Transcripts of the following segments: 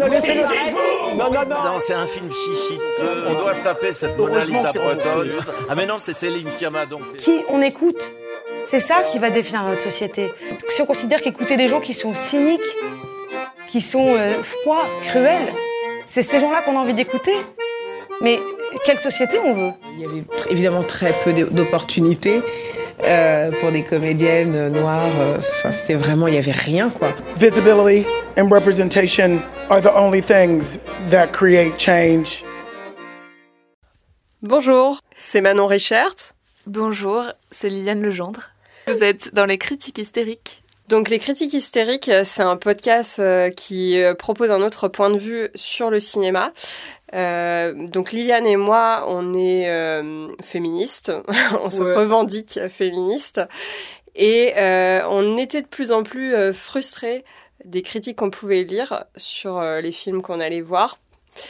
non, laissez-le. Non, non, non. Non, c'est un film chichi. On doit se taper cette Mona Lisa bretonne. Ah mais non, c'est Céline Sciamma donc. Qui on écoute C'est ça qui va définir notre société. Si on considère qu'écouter des gens qui sont cyniques, qui sont euh, froids, cruels, c'est ces gens-là qu'on a envie d'écouter. Mais quelle société on veut? Il y avait tr- évidemment très peu d'o- d'opportunités euh, pour des comédiennes euh, noires. euh, Enfin, c'était vraiment, il y avait rien quoi. Visibility and representation are the only things that create change. Bonjour, c'est Manon Richard. Bonjour, c'est Liliane Legendre. Vous êtes dans les critiques hystériques. Donc les critiques hystériques, euh, c'est un podcast euh, qui euh, propose un autre point de vue sur le cinéma. Euh, donc Liliane et moi, on est euh, féministes, on se Ouais. revendique féministes, et euh, on était de plus en plus euh, frustrés des critiques qu'on pouvait lire sur euh, les films qu'on allait voir.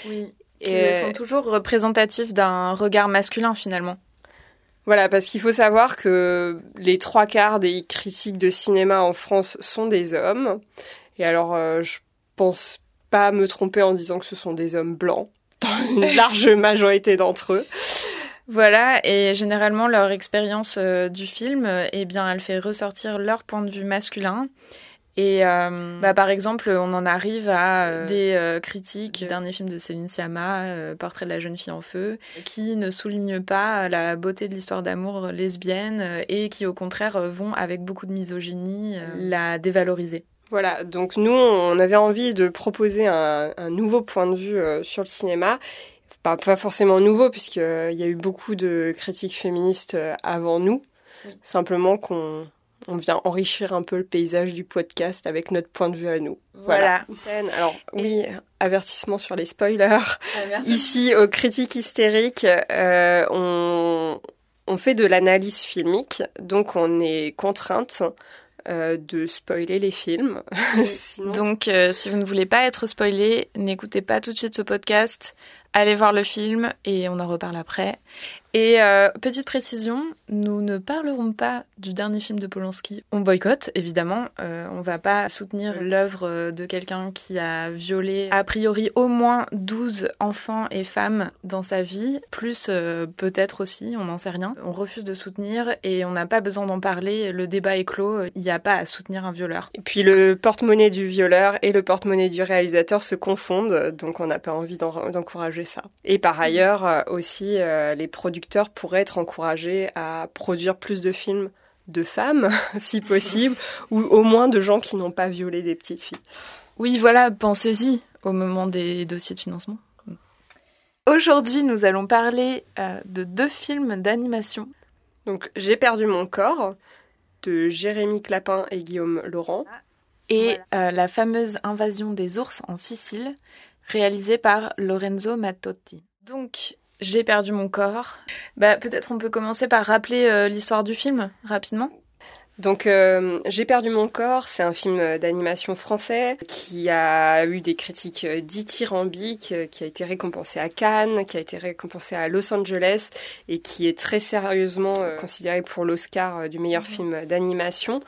Oui. Qui Et- sont toujours représentatifs d'un regard masculin finalement. Voilà, parce qu'il faut savoir que les trois quarts des critiques de cinéma en France sont des hommes. Et alors, euh, je pense pas me tromper en disant que ce sont des hommes blancs, dans une large majorité d'entre eux. Voilà, et généralement leur expérience euh, du film, eh bien, elle fait ressortir leur point de vue masculin. Et euh, bah, par exemple, on en arrive à euh, des euh, critiques du dernier film de Céline Sciamma, Portrait de la jeune fille en feu, qui ne soulignent pas la beauté de l'histoire d'amour lesbienne et qui au contraire vont avec beaucoup de misogynie euh, la dévaloriser. Voilà, donc nous, on avait envie de proposer un, un nouveau point de vue sur le cinéma. Pas, pas forcément nouveau, puisqu'il y a eu beaucoup de critiques féministes euh, avant nous. Simplement qu'on on vient enrichir un peu le paysage du podcast avec notre point de vue à nous. Voilà. Alors, oui, avertissement sur les spoilers. Ici, aux critiques hystériques, euh, on, on fait de l'analyse filmique, donc on est contrainte euh, de spoiler les films. Sinon, Donc, euh, si vous ne voulez pas être spoilé, n'écoutez pas tout de suite ce podcast. Allez voir le film et on en reparle après. Et euh, petite précision, nous ne parlerons pas du dernier film de Polanski. On boycotte, évidemment. Euh, on va pas soutenir l'œuvre de quelqu'un qui a violé a priori au moins 12 enfants et femmes dans sa vie, plus euh, peut-être aussi, on n'en sait rien. On refuse de soutenir et on n'a pas besoin d'en parler. Le débat est clos. Il n'y a pas à soutenir un violeur. Et puis le porte-monnaie du violeur et le porte-monnaie du réalisateur se confondent, donc on n'a pas envie d'en- ça. Et par ailleurs, euh, aussi, euh, les producteurs pourraient être encouragés à produire plus de films de femmes, si possible, ou au moins de gens qui n'ont pas violé des petites filles. Oui, voilà, pensez-y au moment des dossiers de financement. Aujourd'hui, nous allons parler euh, de deux films d'animation. Donc J'ai perdu mon corps de Jérémy Clapin et Guillaume Laurent. et euh, la fameuse invasion des ours en Sicile, réalisée par Lorenzo Mattotti. Donc, j'ai perdu mon corps. Bah, peut-être on peut commencer par rappeler euh, l'histoire du film rapidement. Donc, euh, J'ai perdu mon corps, c'est un film d'animation français qui a eu des critiques euh, dithyrambiques, euh, qui a été récompensé à Cannes, qui a été récompensé à Los Angeles et qui est très sérieusement euh, considéré pour l'Oscar euh, du meilleur film d'animation.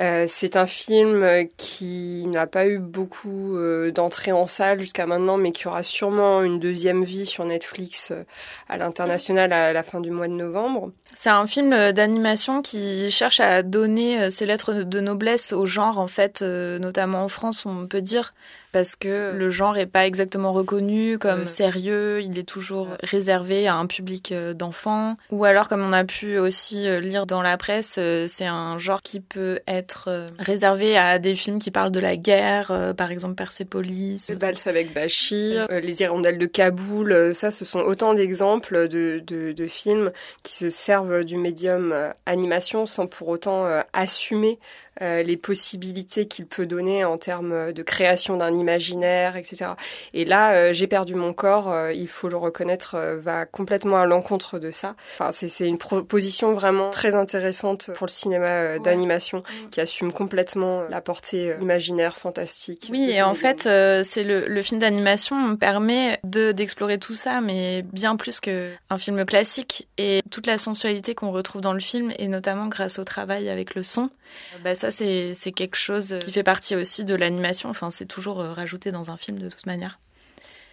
Euh, c'est un film euh, qui n'a pas eu beaucoup euh, d'entrées en salle jusqu'à maintenant, mais qui aura sûrement une deuxième vie sur Netflix à l'international à la fin du mois de novembre. C'est un film d'animation qui cherche à donner ses lettres de noblesse au genre, en fait, notamment en France, on peut dire, parce que le genre est pas exactement reconnu comme Ouais. sérieux, il est toujours réservé à un public euh, d'enfants, ou alors comme on a pu aussi euh, lire dans la presse, euh, c'est un genre qui peut être euh, réservé à des films qui parlent de la guerre, euh, par exemple Persepolis. Le Vals avec Bachir, euh, Les Hirondelles de Kaboul, euh, ça ce sont autant d'exemples de, de, de films qui se servent du médium euh, animation sans pour autant euh, assumer euh, les possibilités qu'il peut donner en termes de création d'un imaginaire, etc. Et là, euh, J'ai perdu mon corps, euh, il faut le reconnaître, euh, va complètement à l'encontre de ça. Enfin, c'est une proposition vraiment très intéressante pour le cinéma d'animation qui assume complètement la portée imaginaire, fantastique. Oui, et en fait, c'est le, le film d'animation me permet de d'explorer tout ça, mais bien plus que un film classique et toute la sensualité qu'on retrouve dans le film, et notamment grâce au travail avec le son. Bah ça, c'est quelque chose qui fait partie aussi de l'animation. Enfin, c'est toujours rajouter dans un film de toute manière.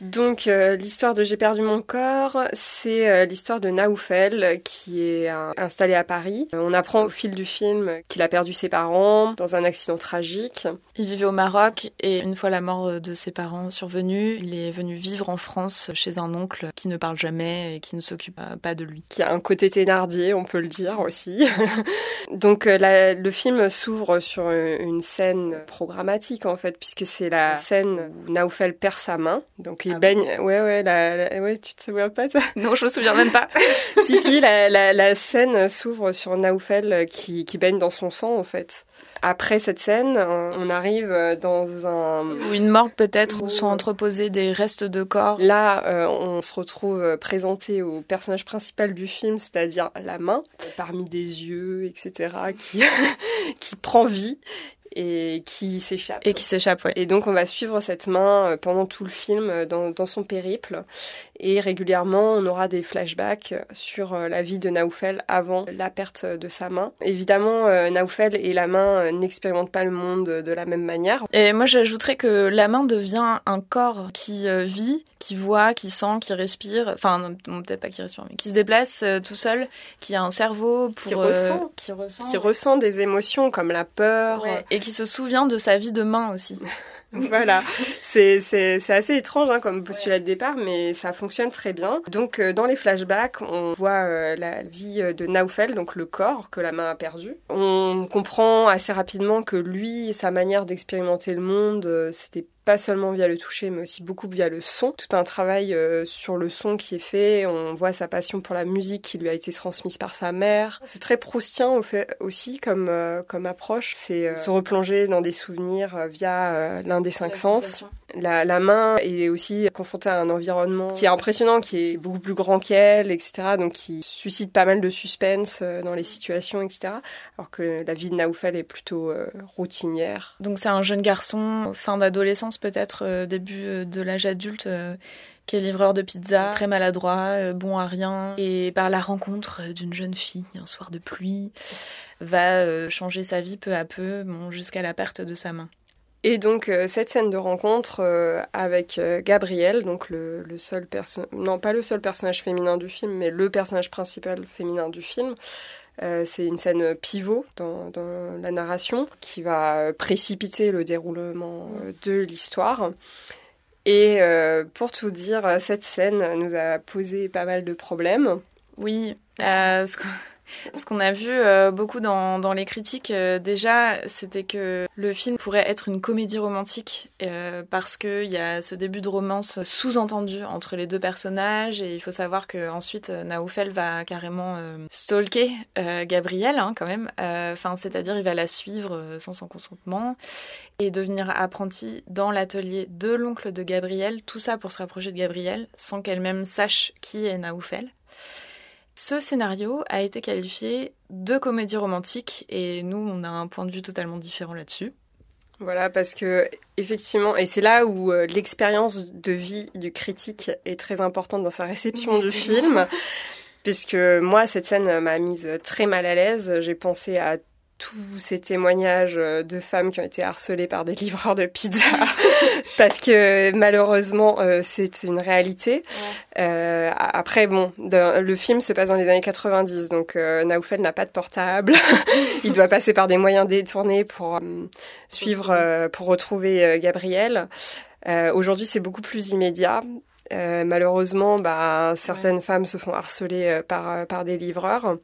Donc euh, l'histoire de J'ai perdu mon corps, c'est euh, l'histoire de Naoufel qui est euh, installé à Paris. on apprend au fil du film qu'il a perdu ses parents dans un accident tragique. Il vivait au Maroc et une fois la mort de ses parents survenue, il est venu vivre en France chez un oncle qui ne parle jamais et qui ne s'occupe pas de lui. Qui a un côté thénardier, on peut le dire aussi. Donc le film s'ouvre sur une scène programmatique en fait, puisque c'est la scène où Naoufel perd sa main. Donc il ah baigne. Ouais, ouais, la, ouais, tu te souviens pas ça Non, je me souviens même pas. si, si, la, la, la scène s'ouvre sur Naoufel qui, qui baigne dans son sang, en fait. Après cette scène, on arrive dans un... Ou une morgue peut-être, où sont entreposés des restes de corps. Là, euh, on se retrouve présenté au personnage principal du film, c'est-à-dire la main, parmi des yeux, etc., qui, qui prend vie et qui s'échappe. Et qui s'échappe, ouais. Et donc on va suivre cette main euh, pendant tout le film euh, dans, dans, son périple. Et régulièrement, on aura des flashbacks sur euh, la vie de Naoufel avant la perte de sa main. Évidemment, Naoufel et la main n'expérimentent pas le monde de la même manière. Et moi, j'ajouterais que la main devient un corps qui vit, qui voit, qui sent, qui respire. Enfin, peut-être pas qui respire, mais qui se déplace tout seul, qui a un cerveau pour... Qui ressent. qui ressent. Qui ressent des émotions comme la peur. Et qui se souvient de sa vie de main aussi. voilà, c'est assez étrange hein, comme postulat de départ, mais ça fonctionne très bien. Donc euh, dans les flashbacks, on voit euh, la vie de Naufel, donc le corps que la main a perdu. On comprend assez rapidement que lui, sa manière d'expérimenter le monde, euh, c'était pas seulement via le toucher, mais aussi beaucoup via le son. Tout un travail euh, sur le son qui est fait. On voit sa passion pour la musique qui lui a été transmise par sa mère. C'est très proustien au fait, aussi comme, euh, comme approche. C'est euh, se replonger dans des souvenirs via l'un des cinq sens. La, main est aussi confrontée à un environnement qui est impressionnant, qui est beaucoup plus grand qu'elle, etc. Donc qui suscite pas mal de suspense dans les situations, etc. Alors que la vie de Naoufel est plutôt routinière. Donc c'est un jeune garçon, fin d'adolescence peut-être euh, début euh, de l'âge adulte, euh, qui est livreur de pizza, très maladroit, bon à rien, et par la rencontre d'une jeune fille un soir de pluie, va changer sa vie peu à peu, jusqu'à la perte de sa main. Et donc cette scène de rencontre avec Gabriel, donc le, seul personnage, non pas le seul personnage féminin du film, mais le personnage principal féminin du film, euh, c'est une scène pivot dans, la narration qui va précipiter le déroulement euh, de l'histoire. Et euh, pour tout dire, cette scène nous a posé pas mal de problèmes. Oui, ce qu'on a vu euh, beaucoup dans, les critiques, euh, déjà, c'était que le film pourrait être une comédie romantique euh, parce qu'il y a ce début de romance sous-entendu entre les deux personnages et il faut savoir qu'ensuite Naoufel va carrément stalker Gabrielle hein, quand même, c'est-à-dire il va la suivre sans son consentement et devenir apprenti dans l'atelier de l'oncle de Gabrielle, tout ça pour se rapprocher de Gabrielle sans qu'elle-même sache qui est Naoufel. Ce scénario a été qualifié de comédie romantique et nous, on a un point de vue totalement différent là-dessus. Voilà, parce que effectivement, et c'est là où euh, l'expérience de vie du critique est très importante dans sa réception du film, puisque moi, cette scène m'a mise très mal à l'aise. J'ai pensé à tous ces témoignages euh, de femmes qui ont été harcelées par des livreurs de pizza parce que malheureusement euh, c'est une réalité. Euh, après bon, le film se passe dans les années 90 donc euh, Naoufel n'a pas de portable, il doit passer par des moyens détournés pour suivre pour retrouver Gabriel. Aujourd'hui c'est beaucoup plus immédiat. malheureusement, bah, certaines femmes se font harceler par, par des livreurs.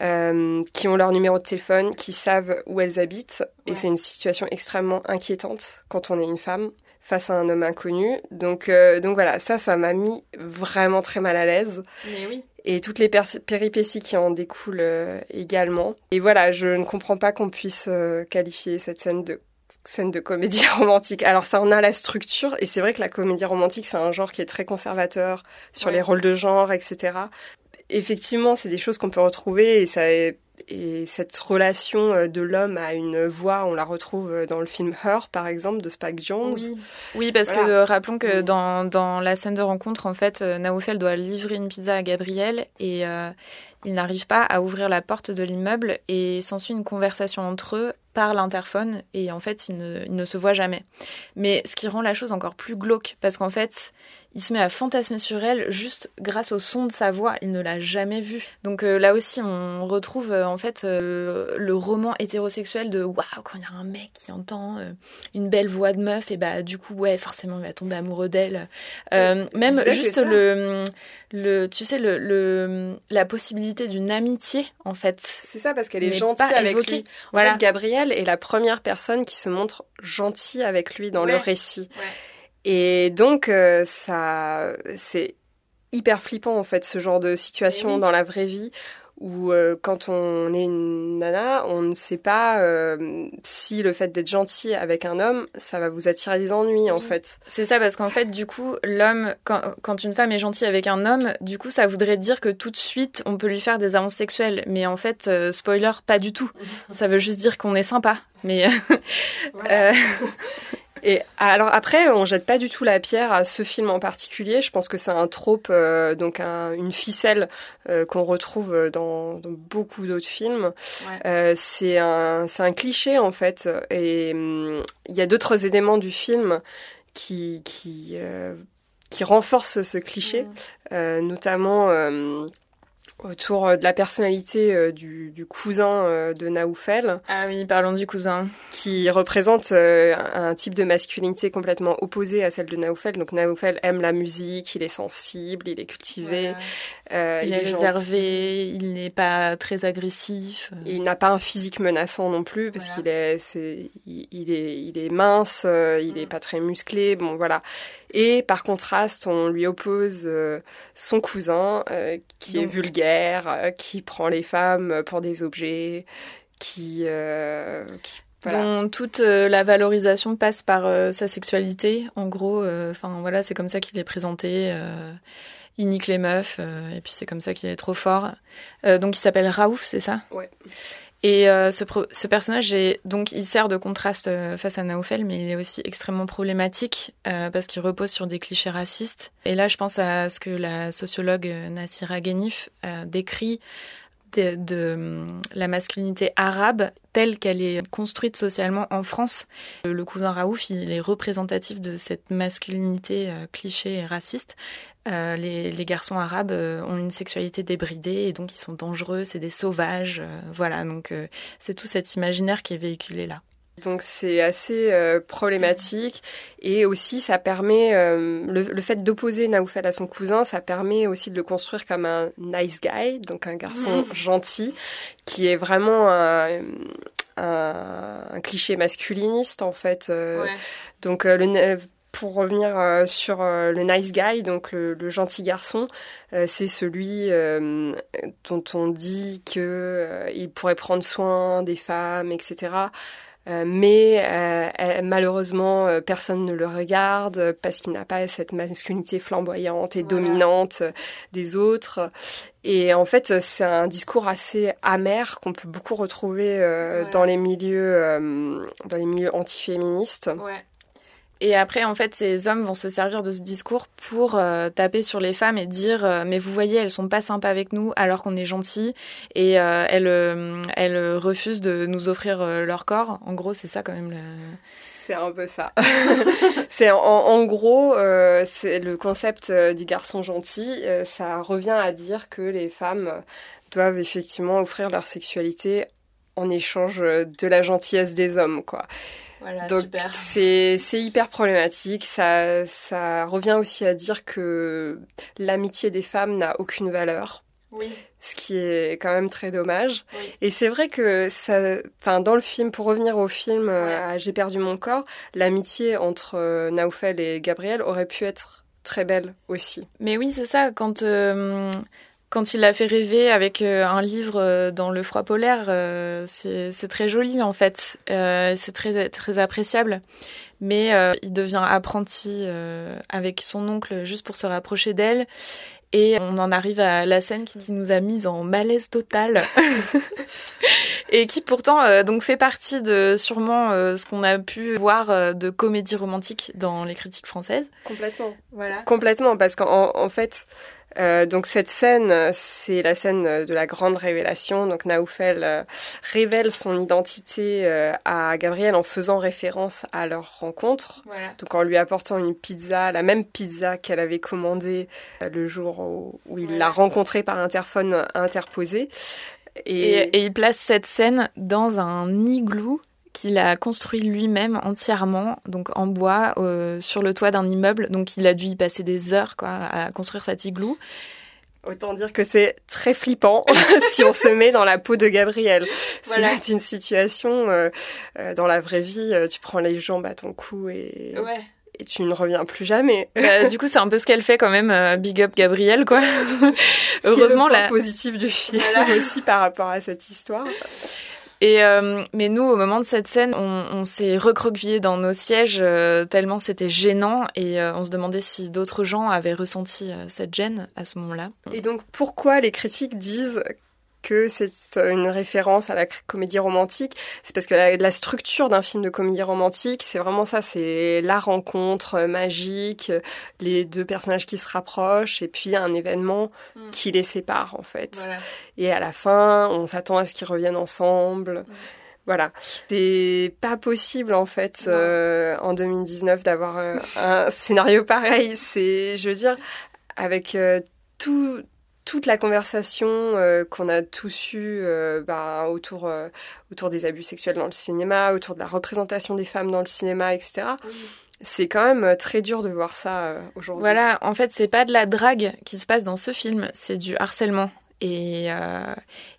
Euh, qui ont leur numéro de téléphone, qui savent où elles habitent. Et c'est une situation extrêmement inquiétante quand on est une femme face à un homme inconnu. Donc, euh, donc voilà, ça, ça m'a mis vraiment très mal à l'aise. oui. Et toutes les péripéties qui en découlent euh, également. Et voilà, je ne comprends pas qu'on puisse qualifier cette scène de scène de comédie romantique. Alors ça en a la structure et c'est vrai que la comédie romantique c'est un genre qui est très conservateur sur les rôles de genre, etc effectivement, c'est des choses qu'on peut retrouver et ça et cette relation euh, de l'homme à une voix, on la retrouve euh, dans le film Her, par exemple, de Spike Jones. Oui, parce que euh, rappelons que dans, dans, la scène de rencontre, en fait, Naoufel doit livrer une pizza à Gabriel et il n'arrive pas à ouvrir la porte de l'immeuble et s'ensuit une conversation entre eux par l'interphone et en fait, ils ne, ils ne se voient jamais. Mais ce qui rend la chose encore plus glauque, parce qu'en fait, il se met à fantasmer sur elle juste grâce au son de sa voix. Il ne l'a jamais vue. Donc euh, là aussi, on retrouve euh, en fait euh, le roman hétérosexuel de waouh, quand il y a un mec qui entend une belle voix de meuf, et bah du coup, ouais, forcément, il va tomber amoureux d'elle. Même juste le, le, tu sais, le, le, la possibilité d'une amitié en fait. C'est ça, parce qu'elle est gentille avec évoquée. lui. En Voilà. fait, Gabrielle est la première personne qui se montre gentille avec lui dans le récit. Ouais. Et donc, euh, ça, c'est hyper flippant, en fait, ce genre de situation Eh oui. dans la vraie vie où euh, quand on est une nana, on ne sait pas euh, si le fait d'être gentil avec un homme, ça va vous attirer des ennuis, en fait. C'est ça, parce qu'en fait, du coup, l'homme, quand, quand une femme est gentille avec un homme, du coup, ça voudrait dire que tout de suite, on peut lui faire des avances sexuelles. Mais en fait, euh, spoiler, pas du tout. Ça veut juste dire qu'on est sympa. Mais Et alors après, on jette pas du tout la pierre à ce film en particulier. Je pense que c'est un trope, euh, donc un- une ficelle euh, qu'on retrouve dans, dans beaucoup d'autres films. Ouais. Euh, c'est un, c'est un cliché en fait. Et hum, il y a d'autres éléments du film qui qui euh, qui renforcent ce cliché, Mm. euh, notamment. Euh, autour de la personnalité euh, du, du cousin euh, de Naoufel ah oui, parlons du cousin. qui représente euh, un type de masculinité complètement opposé à celle de Naoufel. Donc Naoufel aime la musique, il est sensible, il est cultivé, euh, Il, est, réservé, il n'est pas très agressif. Et il n'a pas un physique menaçant non plus parce Voilà. qu'il est, il, il est, il est mince, euh, il est Mm. pas très musclé, bon voilà. Et par contraste, on lui oppose euh, son cousin euh, qui est vulgaire, euh, qui prend les femmes pour des objets, qui, euh, qui- voilà. dont toute euh, la valorisation passe par euh, sa sexualité. En gros, enfin voilà, c'est comme ça qu'il est présenté. il nique les meufs et puis c'est comme ça qu'il est trop fort. Donc il s'appelle Raouf, c'est ça? Ouais. Et euh, ce, ce personnage est donc il sert de contraste euh, face à Naoufel, mais il est aussi extrêmement problématique euh, parce qu'il repose sur des clichés racistes. Et là, je pense à ce que la sociologue euh, Nassira Ghenif euh, décrit de, la masculinité arabe telle qu'elle est construite socialement en France. Euh, Le cousin Raouf, il est représentatif de cette masculinité euh, cliché et raciste. Euh, les, les garçons arabes euh, ont une sexualité débridée et donc ils sont dangereux, c'est des sauvages. voilà, donc c'est tout cet imaginaire qui est véhiculé là. Donc c'est assez euh, problématique et aussi ça permet euh, le, le fait d'opposer Naoufel à son cousin, ça permet aussi de le construire comme un nice guy, donc un garçon gentil qui est vraiment un, un, un cliché masculiniste en fait. euh, Donc le pour revenir euh, sur euh, le nice guy, donc le, le gentil garçon, euh, c'est celui dont on dit que euh, il pourrait prendre soin des femmes, etc. Euh, mais euh, malheureusement, euh, personne ne le regarde parce qu'il n'a pas cette masculinité flamboyante et Voilà. dominante euh, des autres. Et en fait, c'est un discours assez amer qu'on peut beaucoup retrouver Voilà. dans les milieux, euh, dans les milieux antiféministes. Ouais. Et après, en fait, ces hommes vont se servir de ce discours pour euh, taper sur les femmes et dire euh, mais vous voyez, elles sont pas sympas avec nous alors qu'on est gentils et euh, elles, elles refusent de nous offrir leur corps. En gros, c'est ça quand même. Le... C'est un peu ça. c'est en, en gros, c'est le concept du garçon gentil. ça revient à dire que les femmes doivent effectivement offrir leur sexualité en échange de la gentillesse des hommes, quoi. Voilà, Donc c'est hyper problématique. Ça ça revient aussi à dire que l'amitié des femmes n'a aucune valeur Oui. ce qui est quand même très dommage. Oui. Et c'est vrai que ça, enfin dans le film, pour revenir au film euh, Ouais. J'ai perdu mon corps, l'amitié entre euh, Naoufel et Gabriel aurait pu être très belle aussi. Mais oui, c'est ça. Quand, euh, quand il l'a fait rêver avec euh, un livre euh, dans le froid polaire, euh, c'est très joli en fait. C'est très, très appréciable. Mais il devient apprenti avec son oncle juste pour se rapprocher d'elle. Et on en arrive à la scène qui, qui nous a mis en malaise total. et qui pourtant euh, donc fait partie de sûrement euh, ce qu'on a pu voir euh, de comédie romantique dans les critiques françaises. Complètement. Voilà. Complètement, parce qu'en en fait, Euh, donc cette scène, c'est la scène de la grande révélation. Donc Naoufel euh, révèle son identité euh, à Gabriel en faisant référence à leur rencontre. Voilà. Donc en lui apportant une pizza, la même pizza qu'elle avait commandée le jour où, où il Voilà. l'a rencontrée par interphone interposé. Et, et il place cette scène dans un igloo qu'il a construit lui-même entièrement, donc en bois, euh, sur le toit d'un immeuble. Donc il a dû y passer des heures quoi, à construire cet igloo. Autant dire que c'est très flippant si on se met dans la peau de Gabriel. Voilà. C'est une situation, euh, euh, dans la vraie vie, tu prends les jambes à ton cou et, Ouais. et tu ne reviens plus jamais. Bah, du coup, c'est un peu ce qu'elle fait quand même. euh, big up Gabriel, quoi. Heureusement, la, positif du film Voilà. aussi par rapport à cette histoire. Et euh, mais nous, au moment de cette scène, on, s'est recroquevillé dans nos sièges euh, tellement c'était gênant et euh, on se demandait si d'autres gens avaient ressenti cette gêne à ce moment-là. Et donc, pourquoi les critiques disent que c'est une référence à la comédie romantique C'est parce que la, la structure d'un film de comédie romantique, c'est vraiment ça, c'est la rencontre euh, magique, euh, les deux personnages qui se rapprochent, et puis un événement Mm. qui les sépare, en fait. Voilà. Et à la fin, on s'attend à ce qu'ils reviennent ensemble. Voilà. C'est pas possible, en fait, euh, en 2019, d'avoir euh, un scénario pareil. C'est, je veux dire, avec euh, tout, toute la conversation euh, qu'on a tous eue euh, bah, autour, euh, autour des abus sexuels dans le cinéma, autour de la représentation des femmes dans le cinéma, etc. C'est quand même très dur de voir ça euh, aujourd'hui. Voilà, en fait, c'est pas de la drague qui se passe dans ce film, c'est du harcèlement. Et, euh,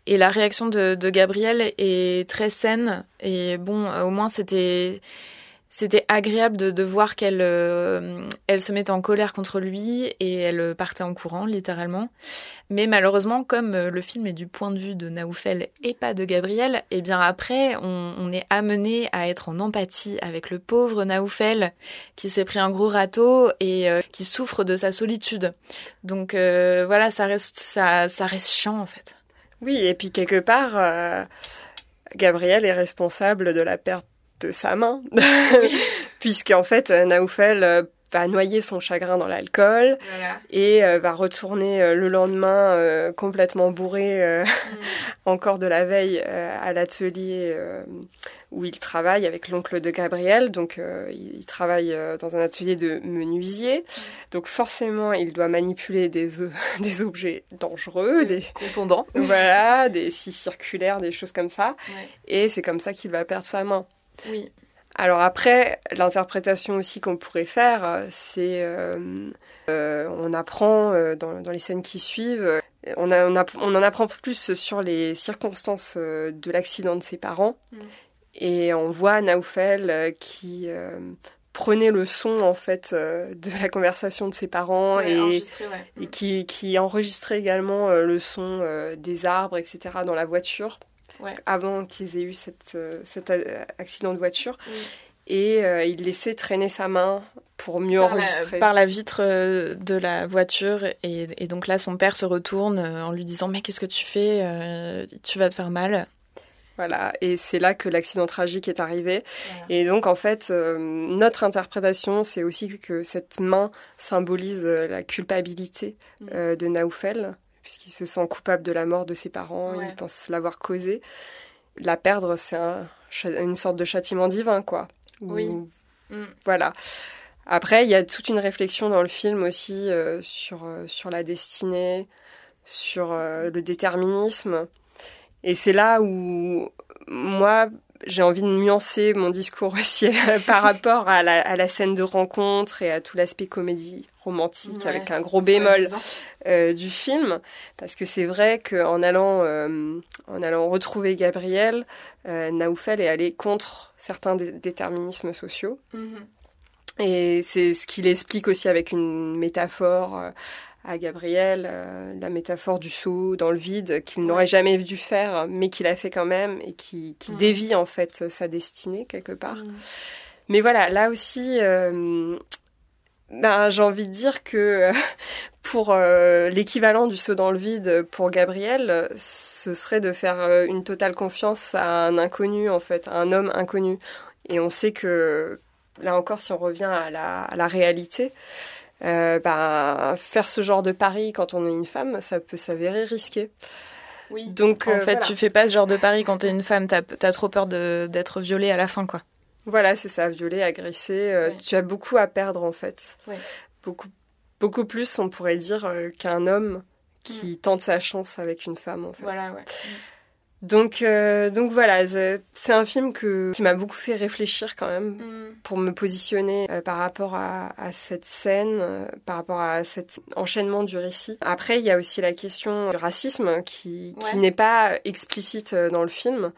et la réaction de, de Gabrielle est très saine. Et bon, au moins, c'était. C'était agréable de, voir qu'elle euh, se mettait en colère contre lui et elle partait en courant, littéralement. Mais malheureusement, comme euh, le film est du point de vue de Naoufel et pas de Gabriel, et bien après, on, est amené à être en empathie avec le pauvre Naoufel qui s'est pris un gros râteau et euh, qui souffre de sa solitude. Donc voilà, ça reste, ça, ça reste chiant en fait. Oui, et puis quelque part, Gabriel est responsable de la perte de sa main, puisqu'en fait, euh, Naoufel euh, va noyer son chagrin dans l'alcool et euh, va retourner euh, le lendemain euh, complètement bourré, euh, encore de la veille, à l'atelier où il travaille avec l'oncle de Gabriel. Donc, il, il travaille dans un atelier de menuisier. Donc, forcément, il doit manipuler des, des objets dangereux, des, Contondant. voilà, des scies circulaires, des choses comme ça. Ouais. Et c'est comme ça qu'il va perdre sa main. Oui. Alors après, l'interprétation aussi qu'on pourrait faire, euh, c'est euh, euh, on apprend euh, dans, dans les scènes qui suivent, on, a- on, app- on en apprend plus sur les circonstances de l'accident de ses parents. Mm. Et on voit Naoufel qui prenait le son en fait de la conversation de ses parents Ouais, et, ouais. et qui, qui enregistrait également le son des arbres, etc. dans la voiture, Ouais. avant qu'ils aient eu cette, euh, cet accident de voiture. Oui. Et euh, il laissait traîner sa main pour mieux Par la, enregistrer. par la vitre euh, de la voiture et, et donc là son père se retourne en lui disant mais qu'est-ce que tu fais Euh, tu vas te faire mal Voilà, et c'est là que l'accident tragique est arrivé. Voilà. Et donc, en fait, euh, notre interprétation, c'est aussi que cette main symbolise la culpabilité Mm. euh, de Naoufel, puisqu'il se sent coupable de la mort de ses parents, Ouais. il pense l'avoir causée. La perdre, c'est un une sorte de châtiment divin, quoi. Ou- Oui. Mm. Voilà. Après, il y a toute une réflexion dans le film aussi euh, sur, euh, sur la destinée, sur euh, le déterminisme. Et c'est là où moi, j'ai envie de nuancer mon discours aussi par rapport à la, à la scène de rencontre et à tout l'aspect comédie romantique Ouais, avec un gros bémol euh, du film, parce que c'est vrai qu'en allant, euh, en allant retrouver Gabriel, euh, Naoufel est allé contre certains dé- déterminismes sociaux. Mhm. Et c'est ce qu'il explique aussi avec une métaphore euh, à Gabriel, euh, la métaphore du saut dans le vide qu'il n'aurait jamais dû faire, mais qu'il a fait quand même et qui, qui dévie en fait sa destinée quelque part. Mais voilà, là aussi, euh, ben, j'ai envie de dire que pour euh, l'équivalent du saut dans le vide pour Gabriel, ce serait de faire une totale confiance à un inconnu, en fait, à un homme inconnu. Et on sait que, là encore, si on revient à la, à la réalité, euh, ben, faire ce genre de pari quand on est une femme, ça peut s'avérer risqué. Oui. Donc, En euh, fait, voilà. tu fais pas ce genre de pari quand t'es une femme. T'as as trop peur d'être violée à la fin, quoi. Voilà, c'est ça, violer, agresser. euh, Ouais. Tu as beaucoup à perdre en fait. Ouais. Beaucoup, beaucoup plus, on pourrait dire, qu'un homme qui tente sa chance avec une femme en fait. Voilà, ouais. Donc, euh, donc voilà, c'est un film que, qui m'a beaucoup fait réfléchir quand même Mm. pour me positionner euh, par rapport à, à cette scène, euh, par rapport à cet enchaînement du récit. Après, il y a aussi la question du racisme qui, qui n'est pas explicite euh, dans le film,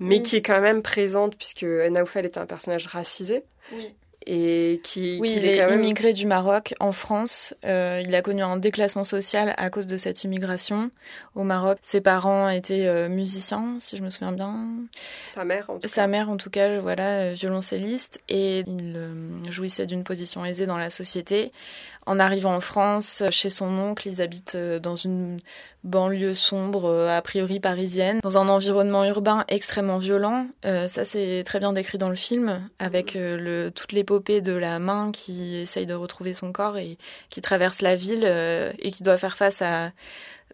mais Oui. qui est quand même présente puisque Naoufel est un personnage racisé Oui. Et qui, Oui, qui il est est quand même immigré du Maroc en France. Euh, il a connu un déclassement social à cause de cette immigration au Maroc. Ses parents étaient euh, musiciens, si je me souviens bien. sa mère en tout Sa cas. mère, en tout cas, voilà, euh, violoncelliste, et il euh, jouissait d'une position aisée dans la société. En arrivant en France, chez son oncle, ils habitent dans une banlieue sombre, a priori parisienne, dans un environnement urbain extrêmement violent. Ça, c'est très bien décrit dans le film, avec euh, le, toute l'épopée de la main qui essaye de retrouver son corps et qui traverse la ville euh, et qui doit faire face à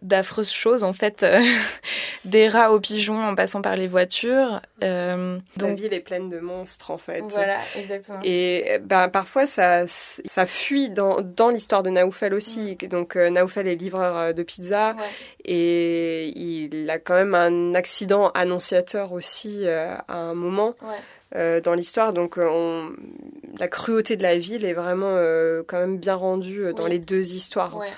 d'affreuses choses en fait euh, des rats aux pigeons en passant par les voitures euh, La donc ville est pleine de monstres en fait. voilà exactement Et ben, parfois, ça, ça fuit dans, dans l'histoire de Naoufel aussi. Donc, euh, Naoufel est livreur de pizza Ouais. et il a quand même un accident annonciateur aussi euh, à un moment Ouais. Euh, dans l'histoire. Donc, euh, on- la cruauté de la ville est vraiment euh, quand même bien rendue euh, dans Oui. les deux histoires. Ouais.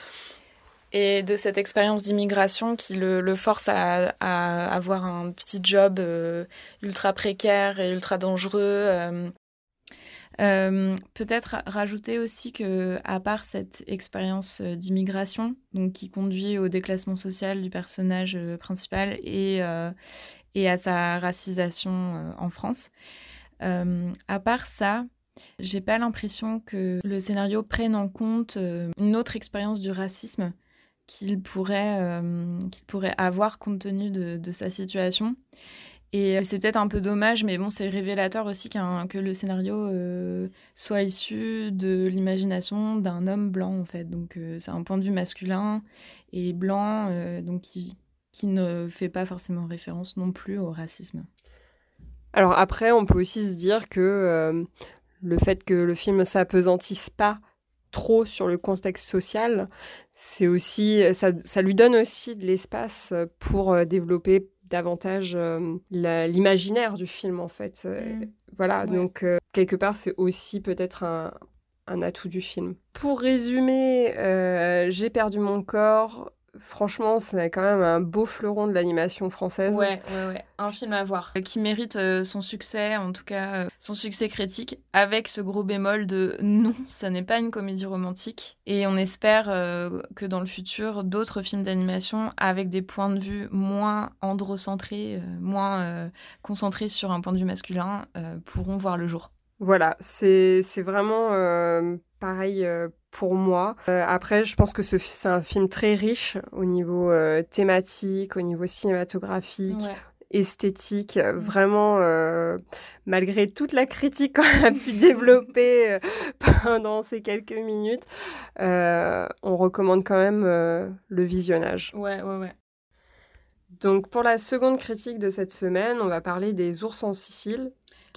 Et de cette expérience d'immigration qui le, le force à, à avoir un petit job ultra précaire et ultra dangereux. euh. Peut-être rajouter aussi que, à part cette expérience d'immigration, donc qui conduit au déclassement social du personnage principal et, euh, et à sa racisation euh, en France, euh, à part ça, j'ai pas l'impression que le scénario prenne en compte euh, une autre expérience du racisme qu'il pourrait, qu'il pourrait avoir compte tenu de, de sa situation. Et c'est peut-être un peu dommage, mais bon, c'est révélateur aussi qu'un- que le scénario soit issu de l'imagination d'un homme blanc, en fait. Donc, c'est un point de vue masculin et blanc, donc qui, qui ne fait pas forcément référence non plus au racisme. Alors après, on peut aussi se dire que euh, le fait que le film s'apesantisse pas trop sur le contexte social, c'est aussi ça, ça lui donne aussi de l'espace pour euh, développer davantage euh, l'imaginaire du film en fait. Mm. Voilà, Ouais. donc euh, quelque part c'est aussi peut-être un, un atout du film. Pour résumer, j'ai perdu mon corps. Franchement, c'est quand même un beau fleuron de l'animation française. Ouais, ouais, ouais. Un film à voir. Euh, Qui mérite euh, son succès, en tout cas euh, son succès critique, avec ce gros bémol de non, ça n'est pas une comédie romantique. Et on espère que dans le futur, d'autres films d'animation avec des points de vue moins androcentrés, moins concentrés sur un point de vue masculin, pourront voir le jour. Voilà, c'est c'est vraiment euh, pareil euh, pour moi. Euh, après, je pense que ce c'est un film très riche au niveau euh, thématique, au niveau cinématographique, esthétique. Euh, Vraiment, euh, malgré toute la critique qu'on a pu développer pendant ces quelques minutes, on recommande quand même le visionnage. Ouais, ouais, ouais. Donc, pour la seconde critique de cette semaine, on va parler des ours en Sicile,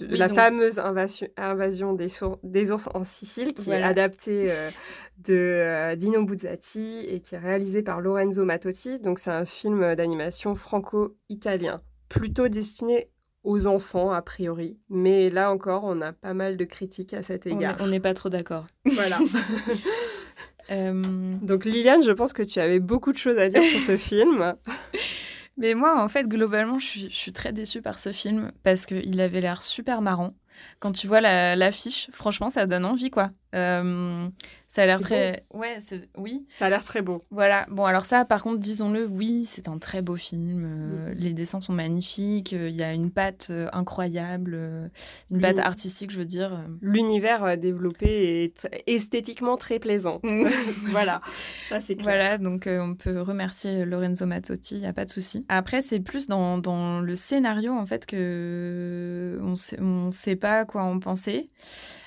de Oui, la donc- fameuse invasion, invasion des, sour- des ours en Sicile, qui Voilà. est adaptée euh, de euh, Dino Buzzati et qui est réalisée par Lorenzo Mattotti. Donc, c'est un film d'animation franco-italien, plutôt destiné aux enfants, a priori. Mais là encore, on a pas mal de critiques à cet égard. on n'est pas trop d'accord. Voilà. Euh, Donc, Liliane, je pense que tu avais beaucoup de choses à dire sur ce film. Mais moi, en fait, globalement, je suis, très déçue par ce film parce qu'il avait l'air super marrant. Quand tu vois la- l'affiche, franchement, ça donne envie, quoi. Euh, ça a l'air très... Ouais, c'est... Oui. Ça a l'air très beau. Voilà. Bon, alors ça, par contre, disons-le, oui, c'est un très beau film. euh, Les dessins sont magnifiques. euh, Il y a une patte incroyable. une patte artistique, je veux dire. L'univers développé est esthétiquement très plaisant. voilà, ça c'est clair. Voilà, donc on peut remercier Lorenzo Mattotti, il n'y a pas de souci. Après, c'est plus dans, dans le scénario, en fait, que on sait, on sait pas quoi en penser.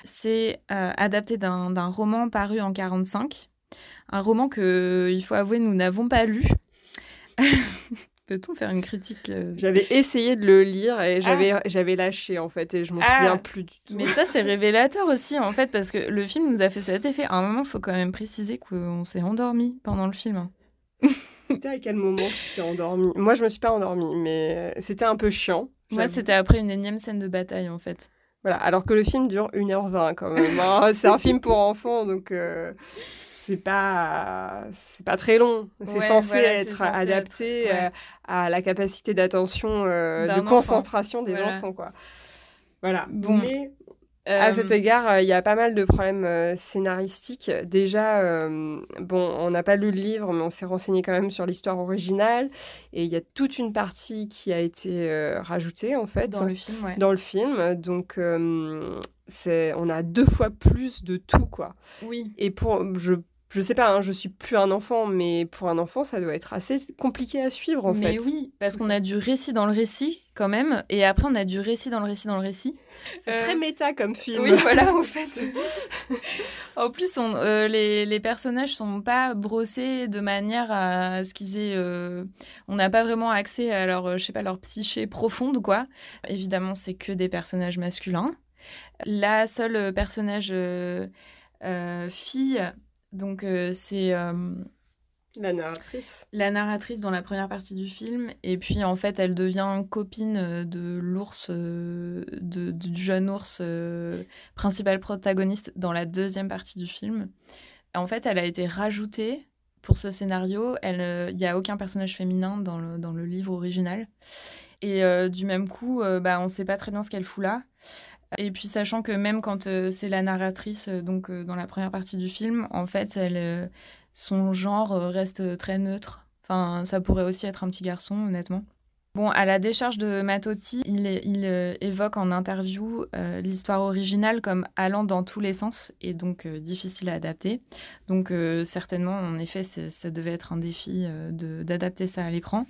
C'est adapté adapté d'un roman paru en 45. Un roman que, il faut avouer, nous n'avons pas lu. Peut-on faire une critique euh, J'avais essayé de le lire et j'avais j'avais lâché en fait et je m'en Ah. souviens plus du tout. Mais ça, c'est révélateur aussi, en fait, parce que le film nous a fait cet effet. À un moment, il faut quand même préciser qu'on s'est endormi pendant le film. C'était à quel moment tu t'es endormi? Moi, je me suis pas endormie, mais c'était un peu chiant. Moi, c'était après une énième scène de bataille, en fait. Voilà, alors que le film dure 1h20 quand même. hein. c'est un film pour enfants, donc euh, c'est pas c'est pas très long. C'est Ouais, censé voilà, être censé adapté être- ouais. euh, à la capacité d'attention, euh, de enfant. concentration des Voilà. enfants, quoi. Voilà. Bon. Mais à Euh, cet égard, euh, il y a pas mal de problèmes euh, scénaristiques. Déjà, bon, on n'a pas lu le livre, mais on s'est renseigné quand même sur l'histoire originale. Et il y a toute une partie qui a été rajoutée, en fait dans le film, ouais. dans le film. Donc, on a deux fois plus de tout, quoi. Oui. Et pour, je, je sais pas, hein, je suis plus un enfant, mais pour un enfant, ça doit être assez compliqué à suivre, en Mais fait. oui, parce qu'on a du récit dans le récit, quand même, et après, on a du récit dans le récit dans le récit. C'est Euh, très méta comme film. Oui, voilà, en fait. en plus, on, euh, les, les personnages sont pas brossés de manière à ce qu'ils aient. euh, on n'a pas vraiment accès à leur, euh, je sais pas, leur psyché profonde, quoi. Évidemment, c'est que des personnages masculins. La seule euh, personnage euh, euh, fille, donc euh, c'est. euh, La narratrice. la narratrice dans la première partie du film, et puis en fait elle devient copine euh, de l'ours, euh, de, du jeune ours principal protagoniste dans la deuxième partie du film. En fait, elle a été rajoutée pour ce scénario. Elle, Il n'y a aucun personnage féminin dans le, dans le livre original. Et euh, du même coup, euh, bah, on ne sait pas très bien ce qu'elle fout là. Et puis sachant que même quand euh, c'est la narratrice, euh, donc euh, dans la première partie du film, en fait, son genre reste très neutre. Enfin, ça pourrait aussi être un petit garçon, honnêtement. Bon, à la décharge de Matotti, il, évoque en interview l'histoire originale comme allant dans tous les sens et donc difficile à adapter. Donc certainement, en effet, ça devait être un défi d'adapter ça à l'écran.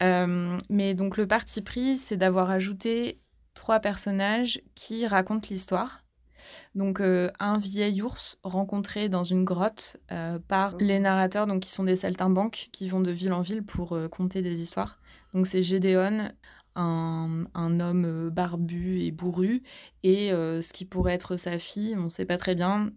Mais donc le parti pris, c'est d'avoir ajouté trois personnages qui racontent l'histoire. Donc euh, un vieil ours rencontré dans une grotte euh, par les narrateurs, donc qui sont des saltimbanques qui vont de ville en ville pour euh, conter des histoires. Donc c'est Gédéon, un, un homme barbu et bourru, et ce qui pourrait être sa fille, on ne sait pas très bien,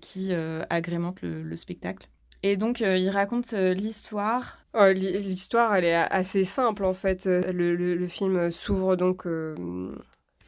qui agrémente le, le spectacle. Et donc il raconte l'histoire Oh, l'hi- L'histoire, elle est assez simple en fait. Euh, Le, le- le film s'ouvre donc. euh,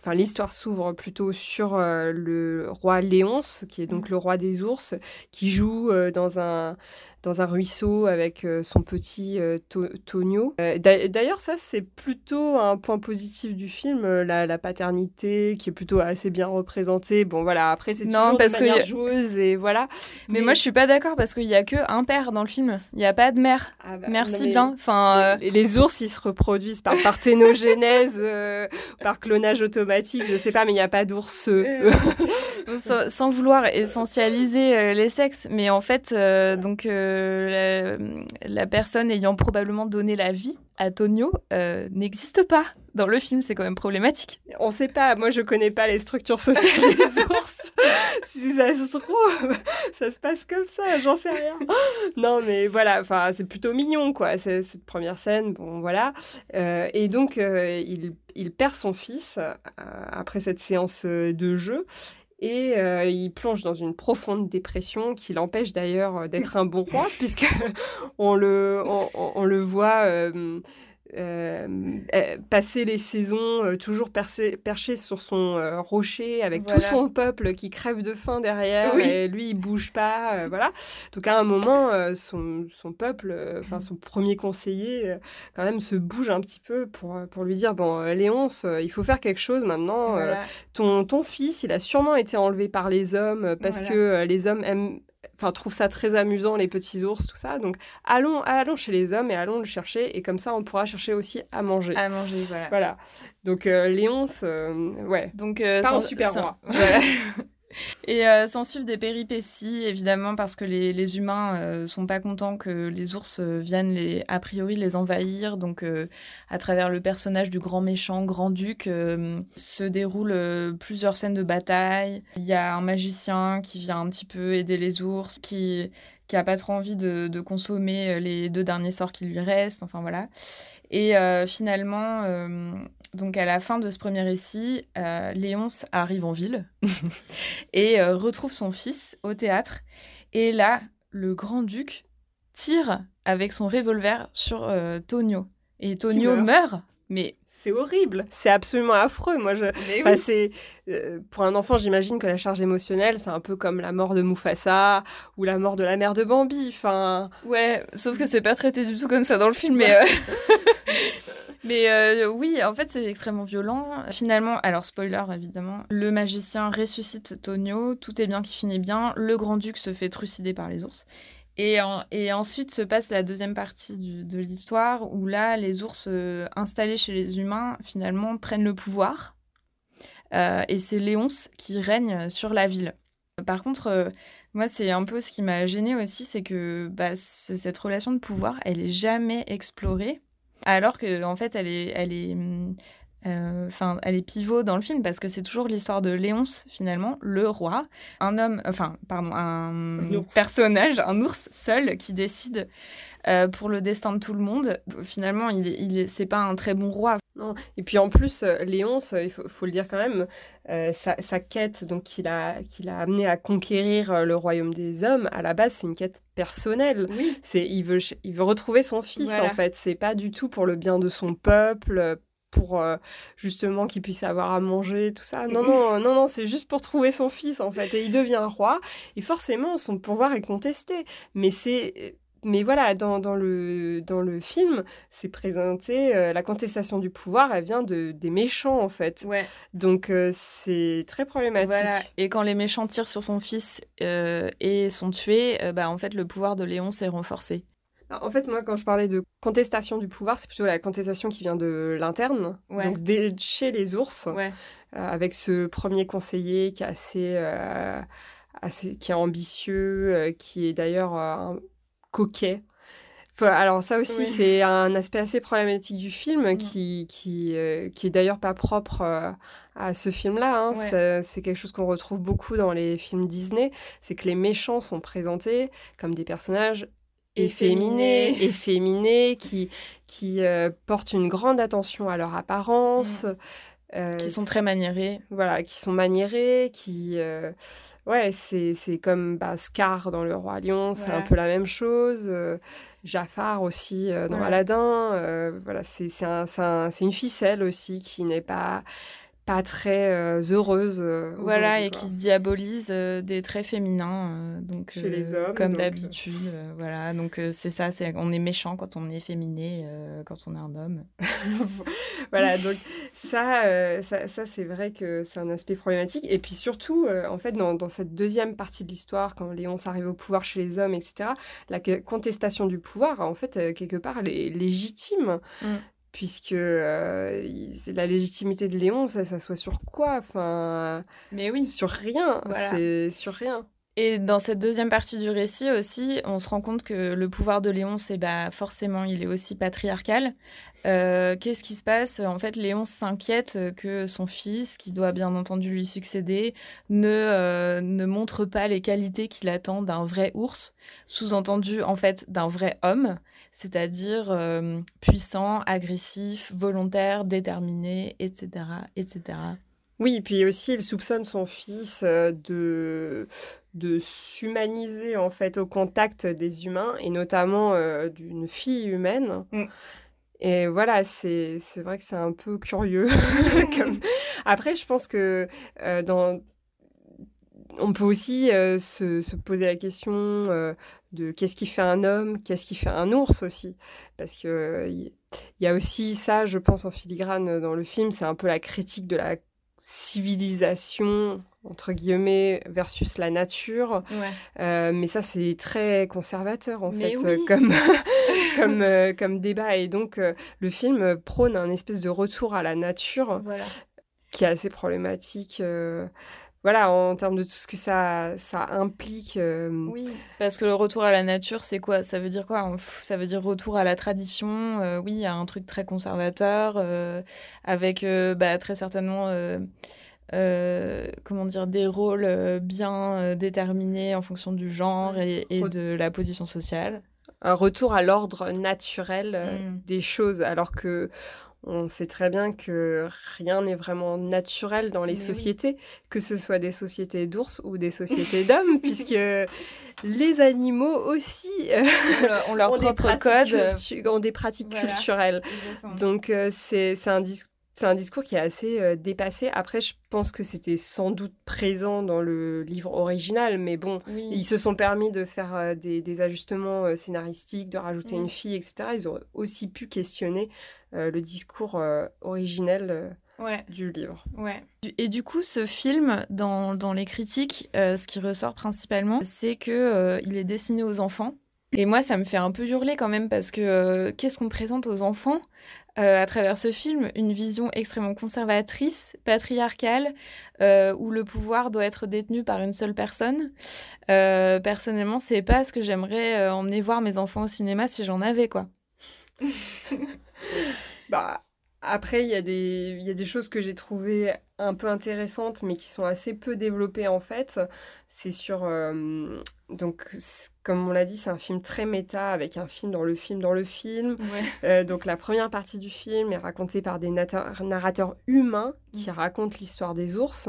Enfin, l'histoire s'ouvre plutôt sur euh, le roi Léonce, qui est donc le roi des ours, qui joue euh, dans un dans un ruisseau avec euh, son petit euh, To- Tonio. Euh, d'a- D'ailleurs, ça c'est plutôt un point positif du film, la, la paternité qui est plutôt assez bien représentée. Bon voilà, après c'est toujours parce de manière a- joueuse et voilà. Mais, moi, je suis pas d'accord parce qu'il y a que un père dans le film. Il n'y a pas de mère. Ah bah, Merci mais- bien. Enfin, euh, Les, les ours, ils se reproduisent par parthénogenèse, euh, par clonage automatique, je sais pas, mais il n'y a pas d'ours. Sans, sans vouloir essentialiser euh, les sexes, mais en fait, euh, donc euh, la, la personne ayant probablement donné la vie à Tonio n'existe pas dans le film. C'est quand même problématique. On sait pas, moi je connais pas les structures sociales des ours. si ça se trouve, ça se passe comme ça, j'en sais rien. Non, mais voilà, enfin, c'est plutôt mignon, quoi, cette première scène, bon, voilà. Et donc, il, il perd son fils euh, après cette séance de jeu. Et euh, il plonge dans une profonde dépression qui l'empêche d'ailleurs euh, d'être un bon roi, puisque on le, voit euh, euh, euh, passer les saisons euh, toujours percé- perché sur son euh, rocher avec tout son peuple qui crève de faim derrière Oui. et lui il bouge pas voilà donc à un moment son, son peuple enfin son premier conseiller quand même se bouge un petit peu pour, pour lui dire bon Léonce il faut faire quelque chose maintenant Voilà. ton, ton fils, il a sûrement été enlevé par les hommes parce Voilà. que les hommes aiment, enfin, trouvent ça très amusant, les petits ours, tout ça. Donc, allons, allons chez les hommes et allons le chercher. Et comme ça, on pourra chercher aussi à manger. À manger, voilà. Voilà. Donc, euh, Léonce, euh, ouais. Donc, euh, Pas un super sans- roi. Voilà. Et euh, s'en suivent des péripéties, évidemment, parce que les, les humains euh, sont pas contents que les ours euh, viennent les, a priori les envahir. Donc, euh, à travers le personnage du grand méchant, grand-duc, euh, se déroulent plusieurs scènes de bataille. Il y a un magicien qui vient un petit peu aider les ours, qui qui a pas trop envie de, consommer les deux derniers sorts qui lui restent. Enfin, voilà. Et finalement, donc à la fin de ce premier récit, euh, Léonce arrive en ville et euh, retrouve son fils au théâtre. Et là, le grand-duc tire avec son revolver sur euh, Tonio. Et Tonio meurt. meurt. Mais, C'est horrible, c'est absolument affreux. Moi, je, c'est, euh, pour un enfant, j'imagine que la charge émotionnelle, c'est un peu comme la mort de Mufasa ou la mort de la mère de Bambi. Enfin, Ouais, sauf que c'est pas traité du tout comme ça dans le film, mais. euh, Mais euh, oui, en fait, c'est extrêmement violent. Finalement, alors spoiler évidemment, le magicien ressuscite Tonio, tout est bien qui finit bien, le grand-duc se fait trucider par les ours. Et, et ensuite se passe la deuxième partie de l'histoire où là, les ours euh, installés chez les humains, finalement, prennent le pouvoir. Euh, et c'est Léonce qui règne sur la ville. Par contre, moi, c'est un peu ce qui m'a gênée aussi, c'est que bah, ce- cette relation de pouvoir, elle est jamais explorée, alors que en fait, elle est, elle est, hum, euh, elle est pivot dans le film parce que c'est toujours l'histoire de Léonce finalement, le roi, un homme, enfin, pardon, un, personnage, un ours seul qui décide euh, pour le destin de tout le monde. Finalement, il, il est, c'est pas un très bon roi. Non. Et puis en plus, euh, Léonce, il faut, faut le dire quand même, euh, sa, sa quête, donc qu'il a, qu'il a amené à conquérir euh, le royaume des hommes, à la base, c'est une quête personnelle. Oui. C'est, il veut, il veut retrouver son fils Voilà. en fait. C'est pas du tout pour le bien de son peuple, pour euh, justement qu'il puisse avoir à manger, tout ça. Non, non, non, non, c'est juste pour trouver son fils en fait. Et il devient roi. Et forcément, son pouvoir est contesté. Mais c'est, mais voilà, dans, dans le dans le film, c'est présenté euh, la contestation du pouvoir, elle vient de des méchants en fait. Ouais. Donc euh, c'est très problématique. Voilà. Et quand les méchants tirent sur son fils euh, et sont tués, bah, en fait, le pouvoir de Léon s'est renforcé. Alors, En fait, moi, quand je parlais de contestation du pouvoir, c'est plutôt la contestation qui vient de l'interne, Ouais. donc des- chez les ours, Ouais. avec ce premier conseiller qui est assez, assez qui est ambitieux, qui est d'ailleurs coquet. Alors ça aussi, Oui. c'est un aspect assez problématique du film Mm. qui, qui, euh, qui est d'ailleurs pas propre euh, à ce film-là. hein. Ouais. C'est quelque chose qu'on retrouve beaucoup dans les films Disney. C'est que les méchants sont présentés comme des personnages efféminés, Efféminés. qui, qui euh, portent une grande attention à leur apparence. euh, Qui sont très maniérés. voilà, qui sont maniérés, qui... ouais, c'est c'est comme bah, Scar dans Le Roi Lion, c'est un peu la même chose. euh, Jafar aussi euh, dans. Aladdin. euh, voilà, c'est c'est un- c'est un- c'est une ficelle aussi qui n'est pas, pas très euh, heureuse. euh, Voilà, et quoi. qui diabolise euh, des traits féminins, euh, donc Chez les hommes, comme donc, d'habitude. euh, voilà, donc euh, c'est ça, c'est on est méchant quand on est féminé, euh, quand on est un homme. voilà, donc ça, euh, ça, ça, c'est vrai que c'est un aspect problématique. Et puis surtout, euh, en fait, dans, dans cette deuxième partie de l'histoire, quand Léon s'arrive au pouvoir chez les hommes, etc., la contestation du pouvoir, en fait, euh, quelque part, elle est légitime. Mm. Puisque euh, la légitimité de Léon, ça, ça soit sur quoi? Enfin, Mais oui. sur rien. Voilà. C'est sur rien. Et dans cette deuxième partie du récit aussi, on se rend compte que le pouvoir de Léon, c'est bah, forcément, il est aussi patriarcal. Euh, Qu'est-ce qui se passe? En fait, Léon s'inquiète que son fils, qui doit bien entendu lui succéder, ne, euh, ne montre pas les qualités qu'il attend d'un vrai ours, sous-entendu en fait d'un vrai homme, c'est-à-dire euh, puissant, agressif, volontaire, déterminé, etc., etc. Oui, puis aussi, il soupçonne son fils euh, de, de s'humaniser en fait au contact des humains et notamment euh, d'une fille humaine. Mm. Et voilà, c'est c'est vrai que c'est un peu curieux. Comme- Après, je pense que euh, dans on peut aussi euh, se, se poser la question euh, de qu'est-ce qui fait un homme, qu'est-ce qui fait un ours aussi. Parce que euh, il y, a aussi ça, je pense, en filigrane dans le film, c'est un peu la critique de la civilisation, entre guillemets, versus la nature. Ouais. Euh, mais ça, c'est très conservateur, en Mais fait, oui. euh, comme, comme, euh, comme débat. Et donc, euh, le film prône un espèce de retour à la nature Voilà. qui est assez problématique. Voilà, en termes de tout ce que ça, ça implique. euh, Oui, parce que le retour à la nature, c'est quoi? Ça veut dire quoi? Ça veut dire retour à la tradition. euh, oui, a un truc très conservateur, euh, avec bah, très certainement, comment dire, des rôles bien déterminés en fonction du genre et, de la position sociale. un retour à l'ordre naturel euh, Mm. des choses, alors que on sait très bien que rien n'est vraiment naturel dans les Mais oui. sociétés, que ce soit des sociétés d'ours ou des sociétés d'hommes, puisque les animaux aussi euh, On leur- on leur ont, des propre pratiques code. cultu- ont des pratiques Voilà. culturelles. Exactement. Donc euh, c'est c'est un discours. C'est un discours qui est assez euh, dépassé. Après, je pense que c'était sans doute présent dans le livre original, mais bon, Oui. ils se sont permis de faire euh, des, des ajustements euh, scénaristiques, de rajouter une fille, etc. Ils ont aussi pu questionner le discours originel Ouais. du livre. Ouais. Et du coup, ce film, dans, dans les critiques, ce qui ressort principalement, c'est que il est destiné aux enfants. Et moi, ça me fait un peu hurler quand même parce que euh, qu'est-ce qu'on présente aux enfants? Euh, à travers ce film Une vision extrêmement conservatrice, patriarcale, euh, où le pouvoir doit être détenu par une seule personne. Euh, personnellement, c'est pas ce que j'aimerais emmener voir mes enfants au cinéma si j'en avais, quoi. Bah, après, il y, a des- il y a des choses que j'ai trouvées un peu intéressantes, mais qui sont assez peu développées en fait. C'est sur. euh, donc, comme on l'a dit, c'est un film très méta, avec un film dans le film dans le film. Euh, donc la première partie du film est racontée par des narrateurs humains qui racontent l'histoire des ours.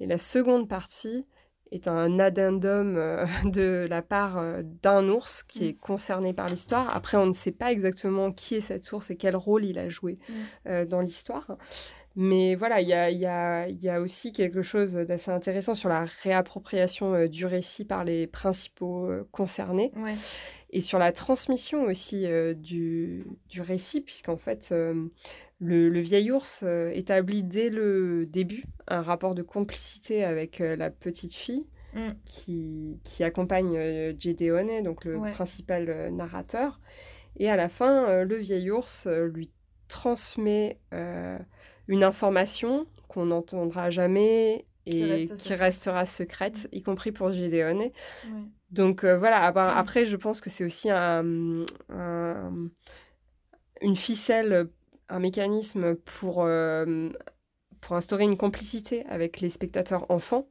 Et la seconde partie est un addendum euh, de la part euh, d'un ours qui Mm. est concerné par l'histoire. Après, on ne sait pas exactement qui est cet ours et quel rôle il a joué Mm. euh, dans l'histoire. Mais voilà, il y a, il y a- il y a aussi quelque chose d'assez intéressant sur la réappropriation euh, du récit par les principaux euh, concernés Ouais. et sur la transmission aussi du, du récit, puisqu'en fait, le, le vieil ours euh, établit dès le début un rapport de complicité avec euh, la petite fille Mm. qui, qui accompagne euh, Gedeone, donc le Ouais. principal narrateur. Et à la fin, le vieil ours lui transmet euh, une information qu'on n'entendra jamais Qui et reste qui restera secrète, y compris pour Gedeone. Ouais. Donc euh, voilà, ben, après je pense que c'est aussi un, un- une ficelle, un mécanisme pour, euh, pour instaurer une complicité avec les spectateurs enfants.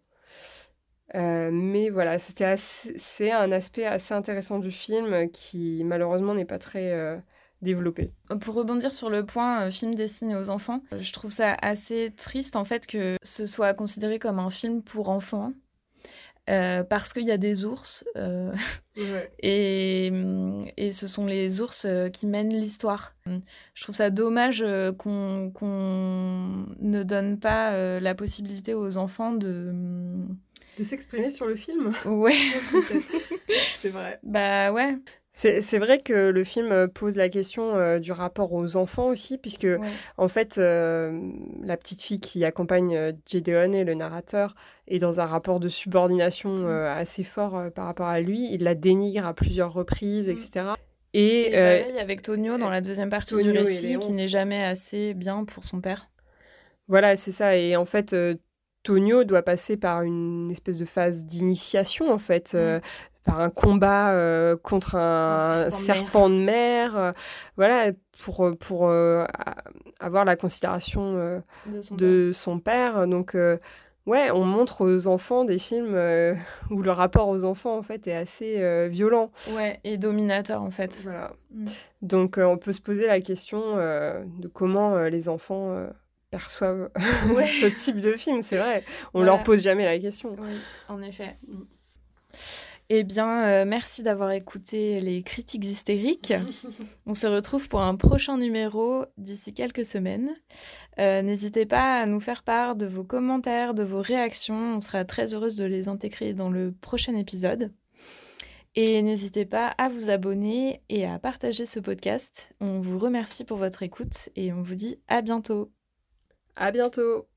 Euh, mais voilà, c'était c'est un aspect assez intéressant du film qui malheureusement n'est pas très euh, développé. Pour rebondir sur le point film destiné aux enfants, je trouve ça assez triste en fait que ce soit considéré comme un film pour enfants. Euh, parce qu'il y a des ours euh, et, et ce sont les ours euh, qui mènent l'histoire. Je trouve ça dommage qu'on qu'on ne donne pas la possibilité aux enfants de... De s'exprimer sur le film Ouais, C'est vrai. bah ouais. C'est vrai que le film euh, pose la question euh, du rapport aux enfants aussi, puisque ouais. En fait, euh, la petite fille qui accompagne euh, et le narrateur est dans un rapport de subordination Mm. assez fort par rapport à lui. Il la dénigre à plusieurs reprises, Mm. etc. Et, Et pareil avec Tonio dans la deuxième partie Tonio du récit, qui n'est jamais assez bien pour son père. voilà, c'est ça. Et en fait, Tonio doit passer par une espèce de phase d'initiation, en fait. euh, par un combat euh, contre un, Un serpent de mer. euh, voilà, pour, euh, pour euh, avoir la considération De son de son père. Donc, ouais, on montre aux enfants des films où le rapport aux enfants, en fait, est assez violent. Ouais, et dominateur en fait. Voilà. Mm. Donc, on peut se poser la question de comment les enfants perçoivent ce type de film. C'est vrai, on Voilà. leur pose jamais la question. Oui, en effet. Eh bien, euh, merci d'avoir écouté les critiques hystériques. On se retrouve pour un prochain numéro d'ici quelques semaines. Euh, N'hésitez pas à nous faire part de vos commentaires, de vos réactions. On sera très heureuse de les intégrer dans le prochain épisode. Et n'hésitez pas à vous abonner et à partager ce podcast. On vous remercie pour votre écoute et on vous dit à bientôt. À bientôt!